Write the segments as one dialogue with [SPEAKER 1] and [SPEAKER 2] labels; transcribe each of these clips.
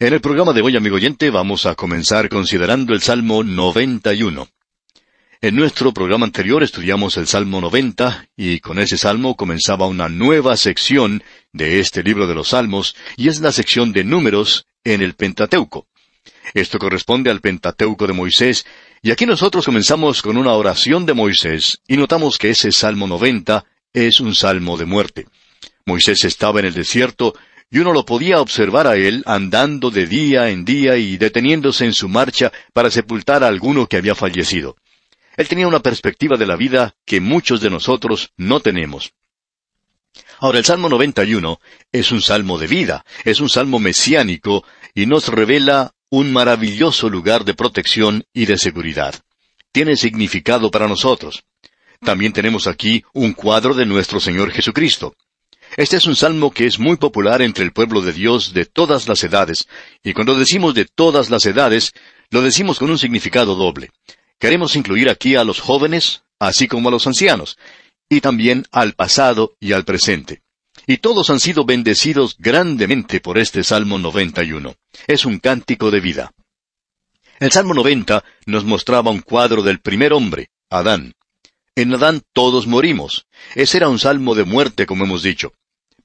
[SPEAKER 1] En el programa de hoy, amigo oyente, vamos a comenzar considerando el Salmo 91. En nuestro programa anterior estudiamos el Salmo 90 y con ese salmo comenzaba una nueva sección de este libro de los Salmos y es la sección de números en el Pentateuco. Esto corresponde al Pentateuco de Moisés y aquí nosotros comenzamos con una oración de Moisés y notamos que ese Salmo 90 es un salmo de muerte. Moisés estaba en el desierto y uno lo podía observar a él andando de día en día y deteniéndose en su marcha para sepultar a alguno que había fallecido. Él tenía una perspectiva de la vida que muchos de nosotros no tenemos. Ahora, el Salmo 91 es un salmo de vida, es un salmo mesiánico y nos revela un maravilloso lugar de protección y de seguridad. Tiene significado para nosotros. También tenemos aquí un cuadro de nuestro Señor Jesucristo. Este es un salmo que es muy popular entre el pueblo de Dios de todas las edades, y cuando decimos de todas las edades, lo decimos con un significado doble. Queremos incluir aquí a los jóvenes, así como a los ancianos, y también al pasado y al presente. Y todos han sido bendecidos grandemente por este Salmo 91. Es un cántico de vida. El Salmo 90 nos mostraba un cuadro del primer hombre, Adán. En Adán todos morimos. Ese era un salmo de muerte, como hemos dicho.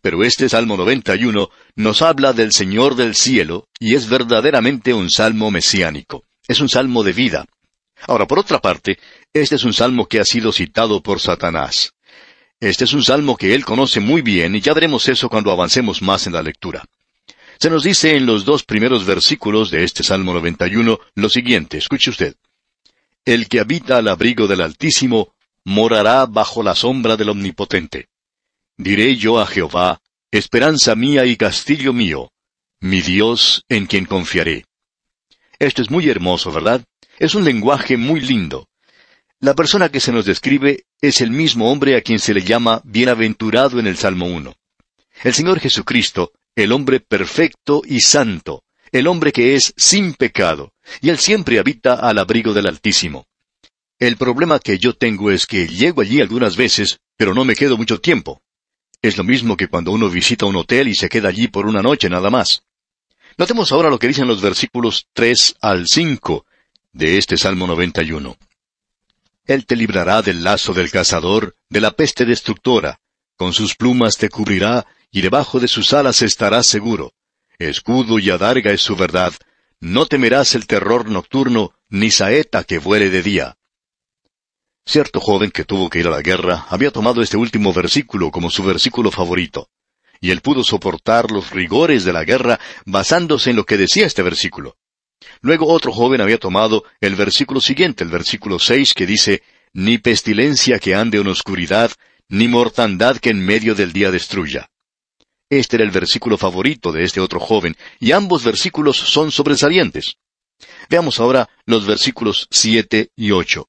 [SPEAKER 1] Pero este Salmo 91 nos habla del Señor del cielo y es verdaderamente un salmo mesiánico. Es un salmo de vida. Ahora, por otra parte, este es un salmo que ha sido citado por Satanás. Este es un salmo que él conoce muy bien y ya veremos eso cuando avancemos más en la lectura. Se nos dice en los dos primeros versículos de este Salmo 91 lo siguiente, escuche usted. El que habita al abrigo del Altísimo morará bajo la sombra del Omnipotente. Diré yo a Jehová, esperanza mía y castillo mío, mi Dios en quien confiaré. Esto es muy hermoso, ¿verdad? Es un lenguaje muy lindo. La persona que se nos describe es el mismo hombre a quien se le llama bienaventurado en el Salmo 1. El Señor Jesucristo, el hombre perfecto y santo, el hombre que es sin pecado, y él siempre habita al abrigo del Altísimo. El problema que yo tengo es que llego allí algunas veces, pero no me quedo mucho tiempo. Es lo mismo que cuando uno visita un hotel y se queda allí por una noche nada más. Notemos ahora lo que dicen los versículos 3 al 5 de este Salmo 91. Él te librará del lazo del cazador, de la peste destructora, con sus plumas te cubrirá, y debajo de sus alas estarás seguro. Escudo y adarga es su verdad, no temerás el terror nocturno, ni saeta que vuele de día. Cierto joven que tuvo que ir a la guerra había tomado este último versículo como su versículo favorito, y él pudo soportar los rigores de la guerra basándose en lo que decía este versículo. Luego otro joven había tomado el versículo siguiente, el versículo seis, que dice, Ni pestilencia que ande en oscuridad, ni mortandad que en medio del día destruya. Este era el versículo favorito de este otro joven, y ambos versículos son sobresalientes. Veamos ahora los versículos siete y ocho.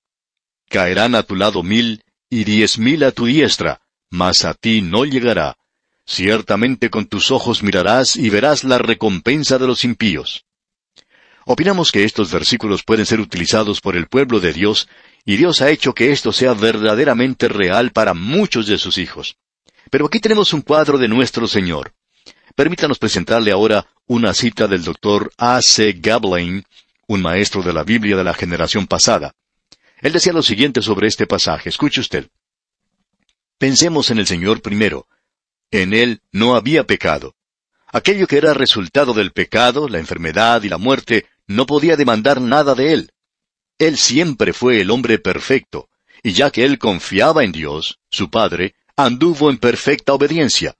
[SPEAKER 1] Caerán a tu lado mil y diez mil a tu diestra, mas a ti no llegará. Ciertamente con tus ojos mirarás y verás la recompensa de los impíos. Opinamos que estos versículos pueden ser utilizados por el pueblo de Dios, y Dios ha hecho que esto sea verdaderamente real para muchos de sus hijos. Pero aquí tenemos un cuadro de nuestro Señor. Permítanos presentarle ahora una cita del doctor A. C. Gablein, un maestro de la Biblia de la generación pasada. Él decía lo siguiente sobre este pasaje. Escuche usted. Pensemos en el Señor primero. En Él no había pecado. Aquello que era resultado del pecado, la enfermedad y la muerte, no podía demandar nada de Él. Él siempre fue el hombre perfecto, y ya que Él confiaba en Dios, su Padre, anduvo en perfecta obediencia.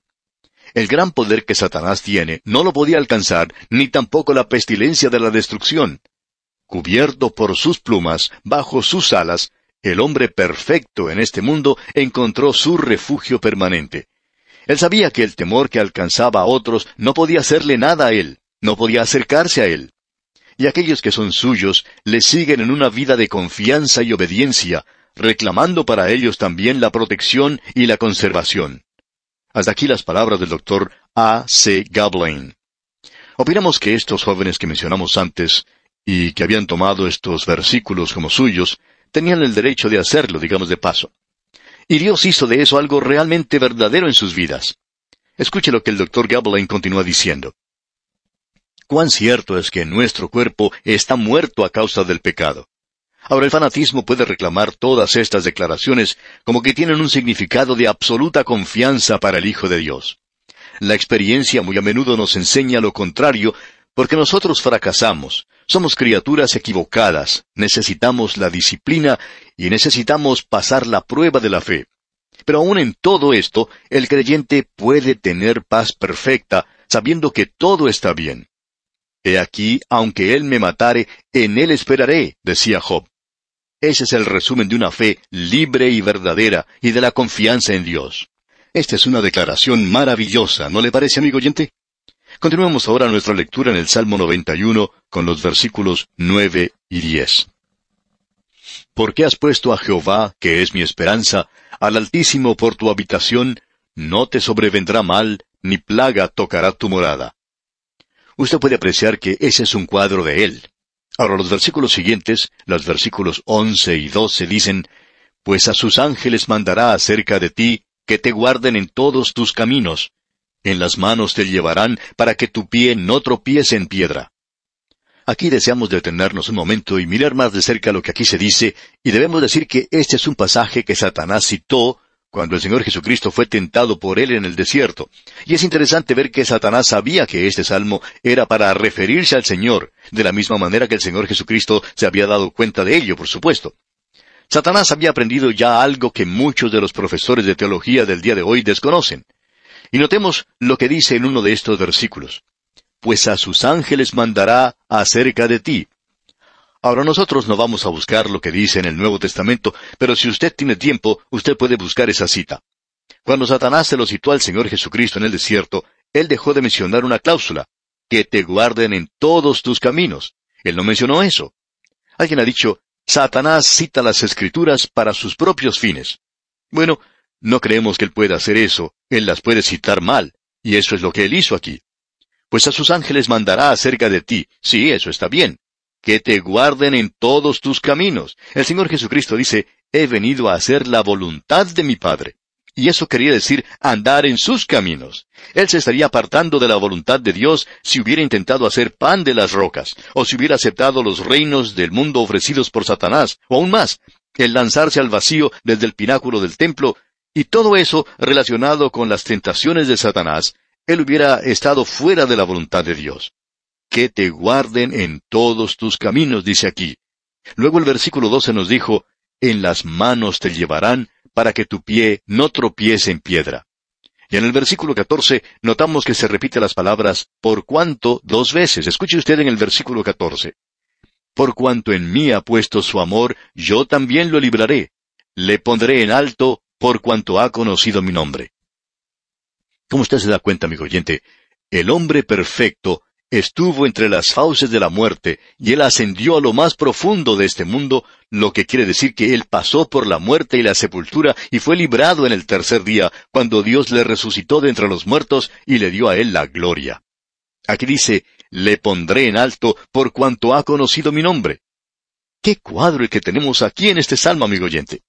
[SPEAKER 1] El gran poder que Satanás tiene no lo podía alcanzar, ni tampoco la pestilencia de la destrucción. Cubierto por sus plumas, bajo sus alas, el hombre perfecto en este mundo encontró su refugio permanente. Él sabía que el temor que alcanzaba a otros no podía hacerle nada a él, no podía acercarse a él. Y aquellos que son suyos le siguen en una vida de confianza y obediencia, reclamando para ellos también la protección y la conservación. Hasta aquí las palabras del doctor A. C. Gablain. Opinamos que estos jóvenes que mencionamos antes y que habían tomado estos versículos como suyos, tenían el derecho de hacerlo, digamos de paso. Y Dios hizo de eso algo realmente verdadero en sus vidas. Escuche lo que el doctor Gablein continúa diciendo. Cuán cierto es que nuestro cuerpo está muerto a causa del pecado. Ahora el fanatismo puede reclamar todas estas declaraciones como que tienen un significado de absoluta confianza para el Hijo de Dios. La experiencia muy a menudo nos enseña lo contrario, porque nosotros fracasamos, somos criaturas equivocadas, necesitamos la disciplina y necesitamos pasar la prueba de la fe. Pero aún en todo esto, el creyente puede tener paz perfecta, sabiendo que todo está bien. He aquí, aunque él me matare, en él esperaré, decía Job. Ese es el resumen de una fe libre y verdadera y de la confianza en Dios. Esta es una declaración maravillosa, ¿no le parece, amigo oyente? Continuemos ahora nuestra lectura en el Salmo 91 con los versículos 9 y 10. Porque has puesto a Jehová, que es mi esperanza, al Altísimo por tu habitación, no te sobrevendrá mal, ni plaga tocará tu morada. Usted puede apreciar que ese es un cuadro de él. Ahora los versículos siguientes, los versículos once y doce dicen, Pues a sus ángeles mandará acerca de ti, que te guarden en todos tus caminos. En las manos te llevarán para que tu pie no tropiece en piedra. Aquí deseamos detenernos un momento y mirar más de cerca lo que aquí se dice, y debemos decir que este es un pasaje que Satanás citó cuando el Señor Jesucristo fue tentado por él en el desierto. Y es interesante ver que Satanás sabía que este salmo era para referirse al Señor, de la misma manera que el Señor Jesucristo se había dado cuenta de ello, por supuesto. Satanás había aprendido ya algo que muchos de los profesores de teología del día de hoy desconocen. Y notemos lo que dice en uno de estos versículos pues a sus ángeles mandará acerca de ti. Ahora nosotros no vamos a buscar lo que dice en el Nuevo Testamento, pero si usted tiene tiempo, usted puede buscar esa cita. Cuando Satanás se lo citó al Señor Jesucristo en el desierto, él dejó de mencionar una cláusula, que te guarden en todos tus caminos. Él no mencionó eso. Alguien ha dicho, Satanás cita las escrituras para sus propios fines. Bueno, no creemos que él pueda hacer eso, él las puede citar mal, y eso es lo que él hizo aquí pues a sus ángeles mandará acerca de ti. Sí, eso está bien. Que te guarden en todos tus caminos. El Señor Jesucristo dice, he venido a hacer la voluntad de mi Padre. Y eso quería decir andar en sus caminos. Él se estaría apartando de la voluntad de Dios si hubiera intentado hacer pan de las rocas, o si hubiera aceptado los reinos del mundo ofrecidos por Satanás, o aún más, el lanzarse al vacío desde el pináculo del templo, y todo eso relacionado con las tentaciones de Satanás, él hubiera estado fuera de la voluntad de Dios. Que te guarden en todos tus caminos, dice aquí. Luego el versículo 12 nos dijo, en las manos te llevarán para que tu pie no tropiece en piedra. Y en el versículo 14 notamos que se repite las palabras por cuanto dos veces. Escuche usted en el versículo 14. Por cuanto en mí ha puesto su amor, yo también lo libraré. Le pondré en alto por cuanto ha conocido mi nombre. Como usted se da cuenta, amigo oyente, el hombre perfecto estuvo entre las fauces de la muerte y él ascendió a lo más profundo de este mundo, lo que quiere decir que él pasó por la muerte y la sepultura y fue librado en el tercer día, cuando Dios le resucitó de entre los muertos y le dio a él la gloria. Aquí dice, le pondré en alto por cuanto ha conocido mi nombre. ¿Qué cuadro el que tenemos aquí en este salmo, amigo oyente?